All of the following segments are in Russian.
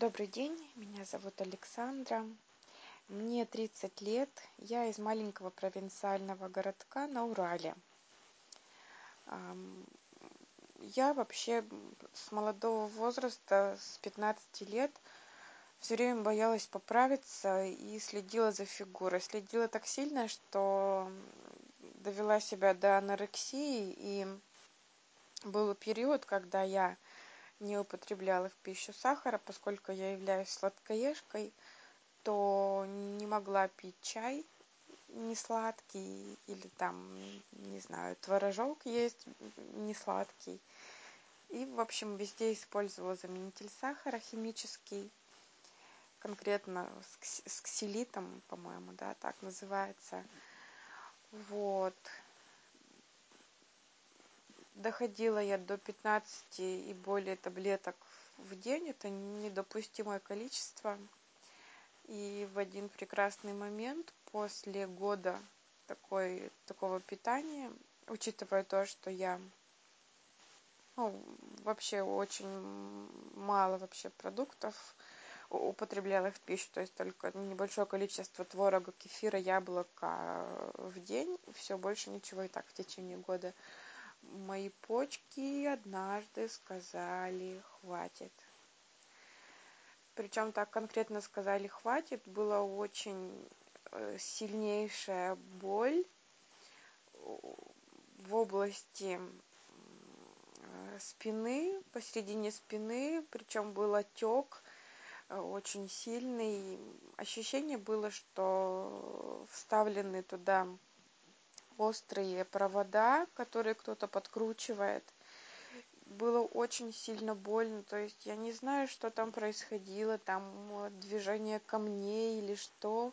Добрый день, меня зовут Александра, мне 30 лет, я из маленького провинциального городка на Урале. Я вообще с молодого возраста, с 15 лет, все время боялась поправиться и следила за фигурой. Следила так сильно, что довела себя до анорексии, и был период, когда я не употребляла в пищу сахара, поскольку я являюсь сладкоежкой, то не могла пить чай не сладкий или там, не знаю, творожок есть не сладкий. И, в общем, везде использовала заменитель сахара химический, конкретно с ксилитом, по-моему, да, так называется. Вот доходила я до 15 и более таблеток в день. Это недопустимое количество. И в один прекрасный момент после года такой, такого питания, учитывая то, что я ну, вообще очень мало вообще продуктов употребляла в пищу, то есть только небольшое количество творога, кефира, яблока в день, все больше ничего и так в течение года мои почки однажды сказали хватит. Причем так конкретно сказали хватит, была очень э, сильнейшая боль в области спины, посередине спины, причем был отек э, очень сильный. Ощущение было, что вставлены туда острые провода, которые кто-то подкручивает. Было очень сильно больно, то есть я не знаю, что там происходило, там э, движение камней или что.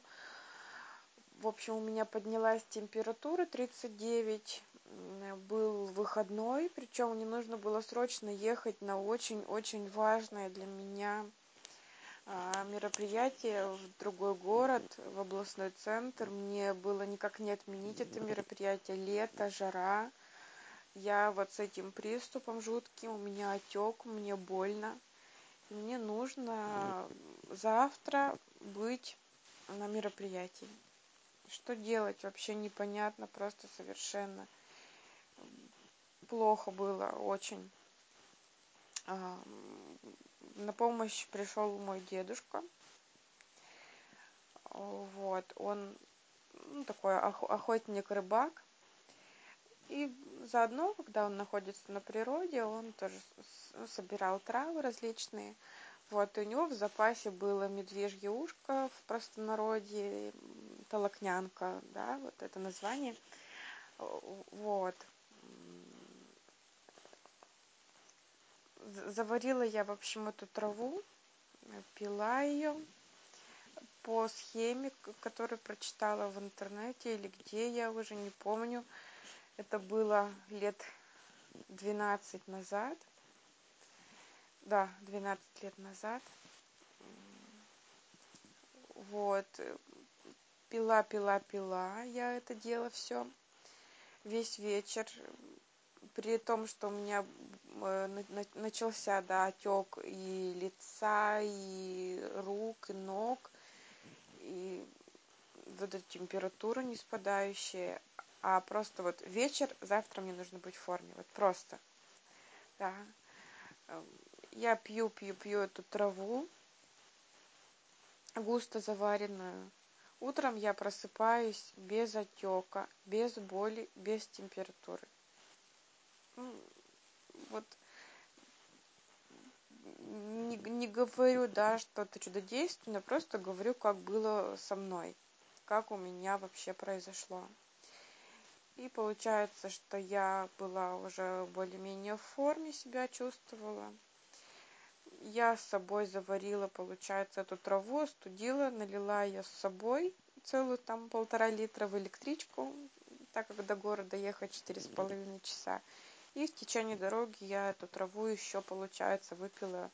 В общем, у меня поднялась температура 39, был выходной, причем мне нужно было срочно ехать на очень-очень важное для меня мероприятие в другой город, в областной центр. Мне было никак не отменить это мероприятие. Лето, жара. Я вот с этим приступом жутким, у меня отек, мне больно. Мне нужно завтра быть на мероприятии. Что делать, вообще непонятно, просто совершенно. Плохо было очень на помощь пришел мой дедушка. Вот, он ну, такой охотник-рыбак. И заодно, когда он находится на природе, он тоже собирал травы различные. Вот, и у него в запасе было медвежье ушко в простонародье, толокнянка, да, вот это название. Вот. Заварила я, в общем, эту траву, пила ее по схеме, которую прочитала в интернете или где я уже не помню. Это было лет 12 назад. Да, 12 лет назад. Вот. Пила, пила, пила я это дело все. Весь вечер при том, что у меня э, начался, да, отек и лица, и рук, и ног, и вот эта температура не спадающая, а просто вот вечер, завтра мне нужно быть в форме, вот просто, да. Я пью, пью, пью эту траву, густо заваренную. Утром я просыпаюсь без отека, без боли, без температуры вот не, не говорю, да, что это чудодейственно, просто говорю, как было со мной, как у меня вообще произошло. И получается, что я была уже более-менее в форме себя чувствовала. Я с собой заварила, получается, эту траву, остудила, налила ее с собой целую там полтора литра в электричку, так как до города ехать четыре с половиной часа. И в течение дороги я эту траву еще, получается, выпила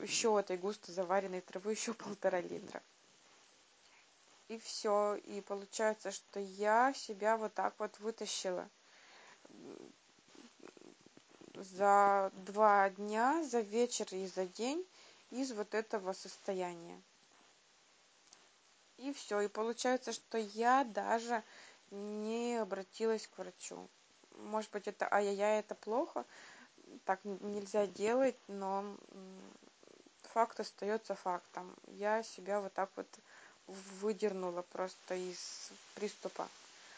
еще этой густо заваренной травы еще полтора литра. И все. И получается, что я себя вот так вот вытащила. За два дня, за вечер и за день из вот этого состояния. И все. И получается, что я даже не обратилась к врачу. Может быть, это ай-яй-яй, это плохо, так нельзя делать, но факт остается фактом. Я себя вот так вот выдернула просто из приступа.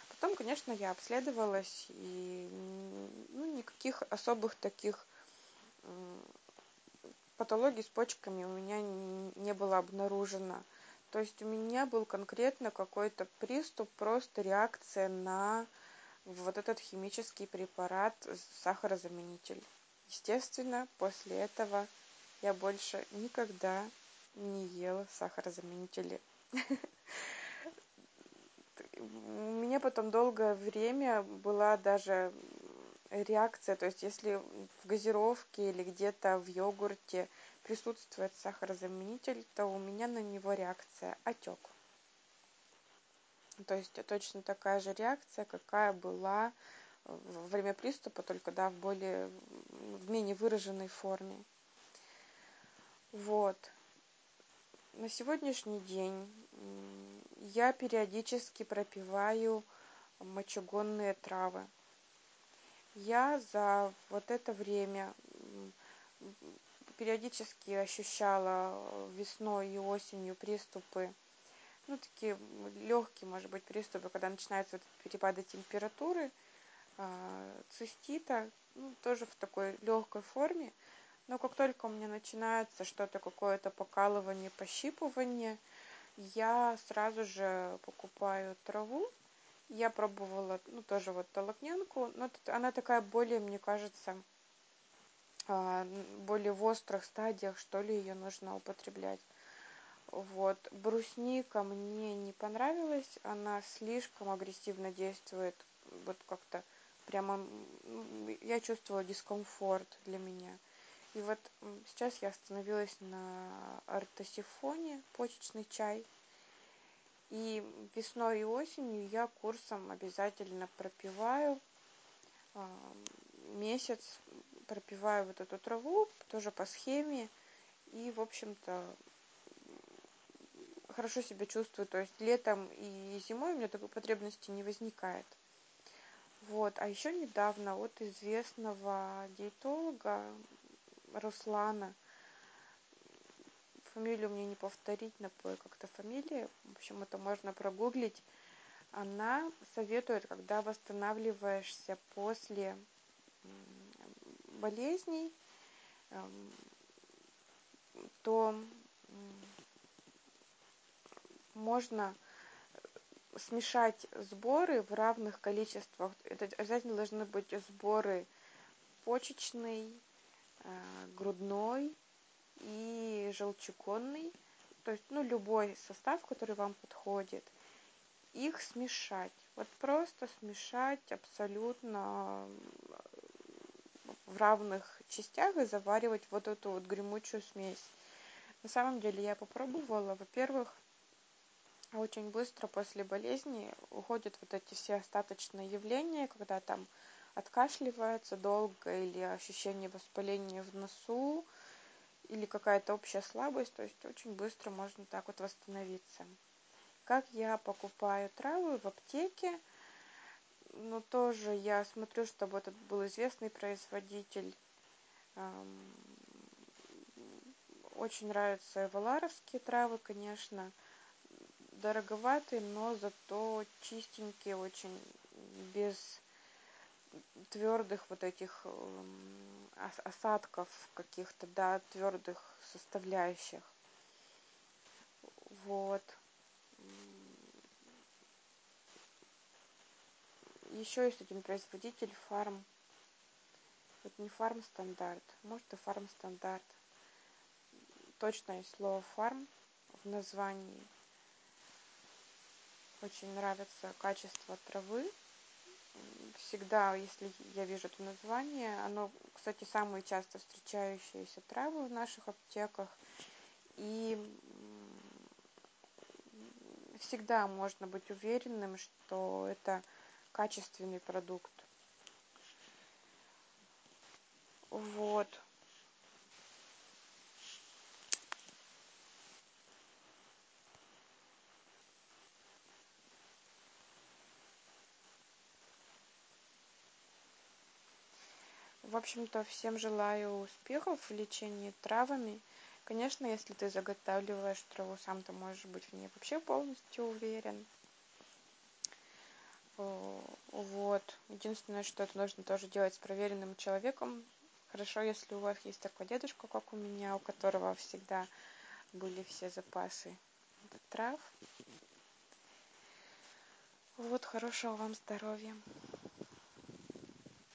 Потом, конечно, я обследовалась, и ну, никаких особых таких патологий с почками у меня не было обнаружено. То есть у меня был конкретно какой-то приступ, просто реакция на вот этот химический препарат сахарозаменитель. Естественно, после этого я больше никогда не ела сахарозаменители. У меня потом долгое время была даже реакция, то есть если в газировке или где-то в йогурте присутствует сахарозаменитель, то у меня на него реакция отек. То есть точно такая же реакция, какая была во время приступа, только да, в более, в менее выраженной форме. Вот. На сегодняшний день я периодически пропиваю мочегонные травы. Я за вот это время периодически ощущала весной и осенью приступы, ну, такие легкие, может быть, приступы, когда начинаются вот перепады температуры, э, цистита, ну, тоже в такой легкой форме. Но как только у меня начинается что-то, какое-то покалывание, пощипывание, я сразу же покупаю траву. Я пробовала, ну, тоже вот толокнянку, но она такая более, мне кажется, а, более в острых стадиях, что ли, ее нужно употреблять. Вот. Брусника мне не понравилась, она слишком агрессивно действует, вот как-то прямо, я чувствовала дискомфорт для меня. И вот сейчас я остановилась на ортосифоне, почечный чай. И весной и осенью я курсом обязательно пропиваю месяц, пропиваю вот эту траву, тоже по схеме. И, в общем-то, хорошо себя чувствую. То есть летом и зимой у меня такой потребности не возникает. Вот. А еще недавно от известного диетолога Руслана, фамилию мне не повторить, напою как-то фамилия, в общем, это можно прогуглить, она советует, когда восстанавливаешься после болезней, эм, то можно смешать сборы в равных количествах. Это обязательно должны быть сборы почечный, э, грудной и желчегонный. То есть, ну, любой состав, который вам подходит. Их смешать. Вот просто смешать абсолютно в равных частях и заваривать вот эту вот гремучую смесь. На самом деле я попробовала. Во-первых, очень быстро после болезни уходят вот эти все остаточные явления, когда там откашливается долго или ощущение воспаления в носу, или какая-то общая слабость, то есть очень быстро можно так вот восстановиться. Как я покупаю травы в аптеке, но тоже я смотрю, чтобы это был известный производитель. Очень нравятся эваларовские травы, конечно дороговатый, но зато чистенький, очень без твердых вот этих осадков каких-то, да, твердых составляющих. Вот. Еще есть один производитель фарм. Это не фарм стандарт, может и фарм стандарт. Точное слово фарм в названии очень нравится качество травы. Всегда, если я вижу это название, оно, кстати, самые часто встречающиеся травы в наших аптеках. И всегда можно быть уверенным, что это качественный продукт. Вот. В общем-то, всем желаю успехов в лечении травами. Конечно, если ты заготавливаешь траву сам, то можешь быть в ней вообще полностью уверен. Вот. Единственное, что это нужно тоже делать с проверенным человеком. Хорошо, если у вас есть такой дедушка, как у меня, у которого всегда были все запасы трав. Вот, хорошего вам здоровья.